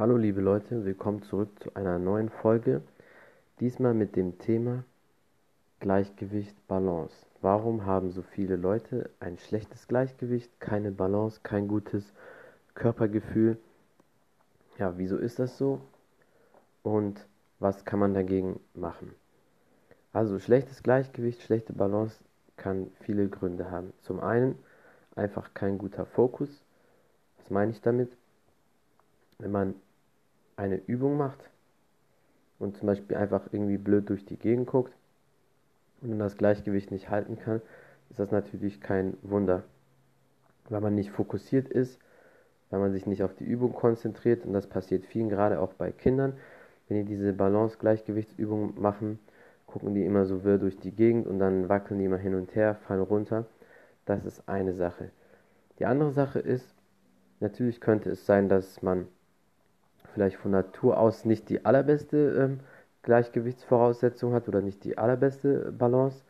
Hallo liebe Leute, willkommen zurück zu einer neuen Folge. Diesmal mit dem Thema Gleichgewicht, Balance. Warum haben so viele Leute ein schlechtes Gleichgewicht, keine Balance, kein gutes Körpergefühl? Ja, wieso ist das so? Und was kann man dagegen machen? Also schlechtes Gleichgewicht, schlechte Balance kann viele Gründe haben. Zum einen einfach kein guter Fokus. Was meine ich damit? Wenn man eine Übung macht und zum Beispiel einfach irgendwie blöd durch die Gegend guckt und das Gleichgewicht nicht halten kann, ist das natürlich kein Wunder. Weil man nicht fokussiert ist, weil man sich nicht auf die Übung konzentriert und das passiert vielen, gerade auch bei Kindern. Wenn die diese Balance-Gleichgewichtsübung machen, gucken die immer so wirr durch die Gegend und dann wackeln die immer hin und her, fallen runter. Das ist eine Sache. Die andere Sache ist, natürlich könnte es sein, dass man vielleicht von Natur aus nicht die allerbeste ähm, Gleichgewichtsvoraussetzung hat oder nicht die allerbeste Balance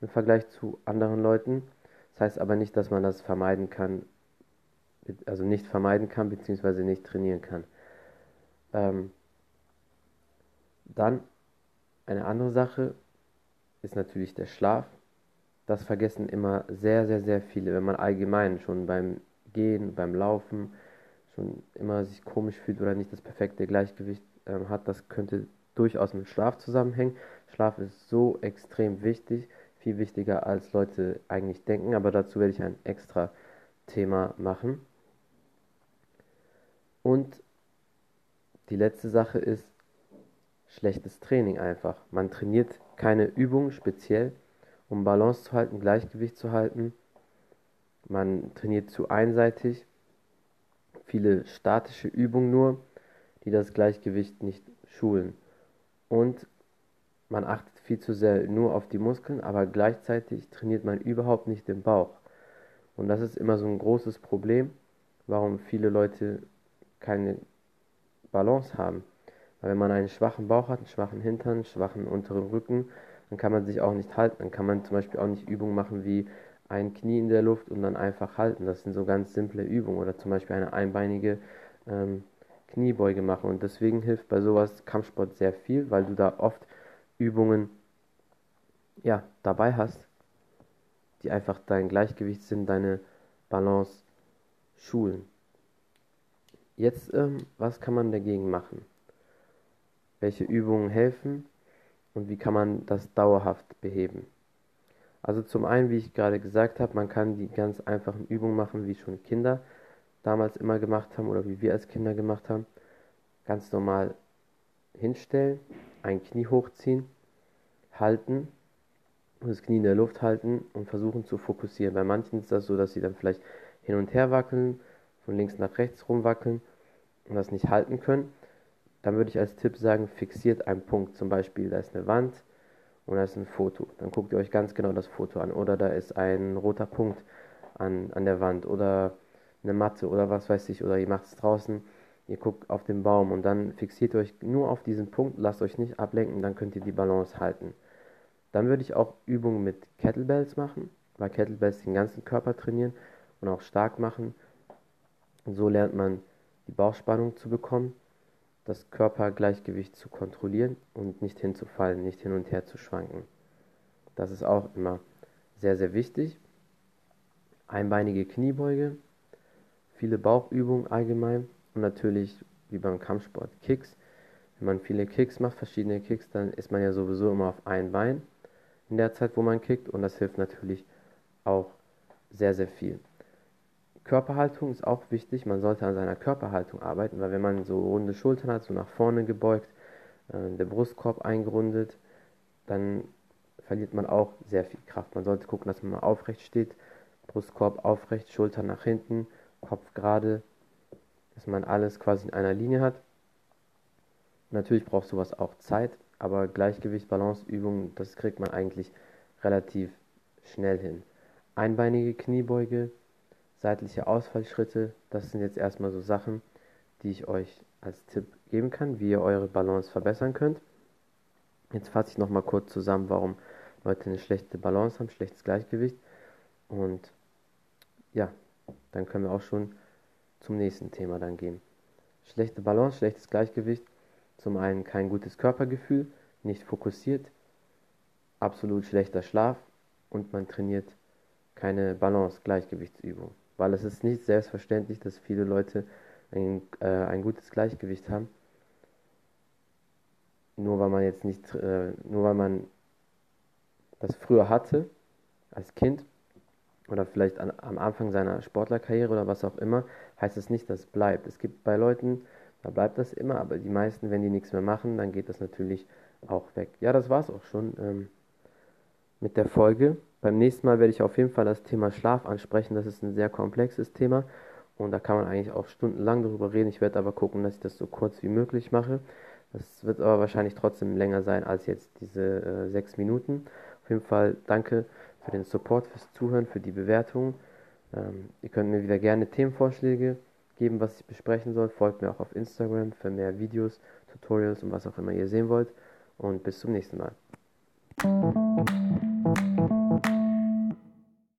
im Vergleich zu anderen Leuten. Das heißt aber nicht, dass man das vermeiden kann, also nicht vermeiden kann, beziehungsweise nicht trainieren kann. Ähm, dann eine andere Sache ist natürlich der Schlaf. Das vergessen immer sehr, sehr, sehr viele, wenn man allgemein schon beim Gehen, beim Laufen schon immer sich komisch fühlt oder nicht das perfekte Gleichgewicht äh, hat. Das könnte durchaus mit Schlaf zusammenhängen. Schlaf ist so extrem wichtig, viel wichtiger als Leute eigentlich denken, aber dazu werde ich ein extra Thema machen. Und die letzte Sache ist schlechtes Training einfach. Man trainiert keine Übung speziell, um Balance zu halten, Gleichgewicht zu halten. Man trainiert zu einseitig, viele statische Übungen nur, die das Gleichgewicht nicht schulen. Und man achtet viel zu sehr nur auf die Muskeln, aber gleichzeitig trainiert man überhaupt nicht den Bauch. Und das ist immer so ein großes Problem, warum viele Leute keine Balance haben. Weil wenn man einen schwachen Bauch hat, einen schwachen Hintern, einen schwachen unteren Rücken, dann kann man sich auch nicht halten. Dann kann man zum Beispiel auch nicht Übungen machen wie ein Knie in der Luft und dann einfach halten. Das sind so ganz simple Übungen. Oder zum Beispiel eine einbeinige ähm, Kniebeuge machen. Und deswegen hilft bei sowas Kampfsport sehr viel, weil du da oft Übungen ja, dabei hast, die einfach dein Gleichgewicht sind, deine Balance schulen. Jetzt, ähm, was kann man dagegen machen? Welche Übungen helfen und wie kann man das dauerhaft beheben? Also zum einen, wie ich gerade gesagt habe, man kann die ganz einfachen Übungen machen, wie schon Kinder damals immer gemacht haben oder wie wir als Kinder gemacht haben. Ganz normal hinstellen, ein Knie hochziehen, halten und das Knie in der Luft halten und versuchen zu fokussieren. Bei manchen ist das so, dass sie dann vielleicht hin und her wackeln, von links nach rechts rumwackeln und das nicht halten können. Dann würde ich als Tipp sagen, fixiert einen Punkt. Zum Beispiel, da ist eine Wand, und da ist ein Foto. Dann guckt ihr euch ganz genau das Foto an. Oder da ist ein roter Punkt an, an der Wand oder eine Matte oder was weiß ich. Oder ihr macht es draußen, ihr guckt auf den Baum und dann fixiert euch nur auf diesen Punkt, lasst euch nicht ablenken, dann könnt ihr die Balance halten. Dann würde ich auch Übungen mit Kettlebells machen, weil Kettlebells den ganzen Körper trainieren und auch stark machen. Und so lernt man die Bauchspannung zu bekommen das Körpergleichgewicht zu kontrollieren und nicht hinzufallen, nicht hin und her zu schwanken. Das ist auch immer sehr, sehr wichtig. Einbeinige Kniebeuge, viele Bauchübungen allgemein und natürlich wie beim Kampfsport Kicks. Wenn man viele Kicks macht, verschiedene Kicks, dann ist man ja sowieso immer auf ein Bein in der Zeit, wo man kickt und das hilft natürlich auch sehr, sehr viel. Körperhaltung ist auch wichtig. Man sollte an seiner Körperhaltung arbeiten, weil wenn man so runde Schultern hat, so nach vorne gebeugt, äh, der Brustkorb eingerundet, dann verliert man auch sehr viel Kraft. Man sollte gucken, dass man mal aufrecht steht, Brustkorb aufrecht, Schultern nach hinten, Kopf gerade, dass man alles quasi in einer Linie hat. Natürlich braucht sowas auch Zeit, aber Gleichgewicht, Balanceübungen, das kriegt man eigentlich relativ schnell hin. Einbeinige Kniebeuge, seitliche Ausfallschritte, das sind jetzt erstmal so Sachen, die ich euch als Tipp geben kann, wie ihr eure Balance verbessern könnt. Jetzt fasse ich nochmal kurz zusammen, warum Leute eine schlechte Balance haben, schlechtes Gleichgewicht. Und ja, dann können wir auch schon zum nächsten Thema dann gehen. Schlechte Balance, schlechtes Gleichgewicht. Zum einen kein gutes Körpergefühl, nicht fokussiert, absolut schlechter Schlaf und man trainiert keine Balance, Gleichgewichtsübung. Weil es ist nicht selbstverständlich, dass viele Leute ein, äh, ein gutes Gleichgewicht haben. Nur weil man jetzt nicht, äh, nur weil man das früher hatte, als Kind, oder vielleicht an, am Anfang seiner Sportlerkarriere oder was auch immer, heißt es nicht, dass es bleibt. Es gibt bei Leuten, da bleibt das immer, aber die meisten, wenn die nichts mehr machen, dann geht das natürlich auch weg. Ja, das war's auch schon ähm, mit der Folge. Beim nächsten Mal werde ich auf jeden Fall das Thema Schlaf ansprechen. Das ist ein sehr komplexes Thema und da kann man eigentlich auch stundenlang darüber reden. Ich werde aber gucken, dass ich das so kurz wie möglich mache. Das wird aber wahrscheinlich trotzdem länger sein als jetzt diese äh, sechs Minuten. Auf jeden Fall danke für den Support, fürs Zuhören, für die Bewertung. Ähm, ihr könnt mir wieder gerne Themenvorschläge geben, was ich besprechen soll. Folgt mir auch auf Instagram für mehr Videos, Tutorials und was auch immer ihr sehen wollt. Und bis zum nächsten Mal.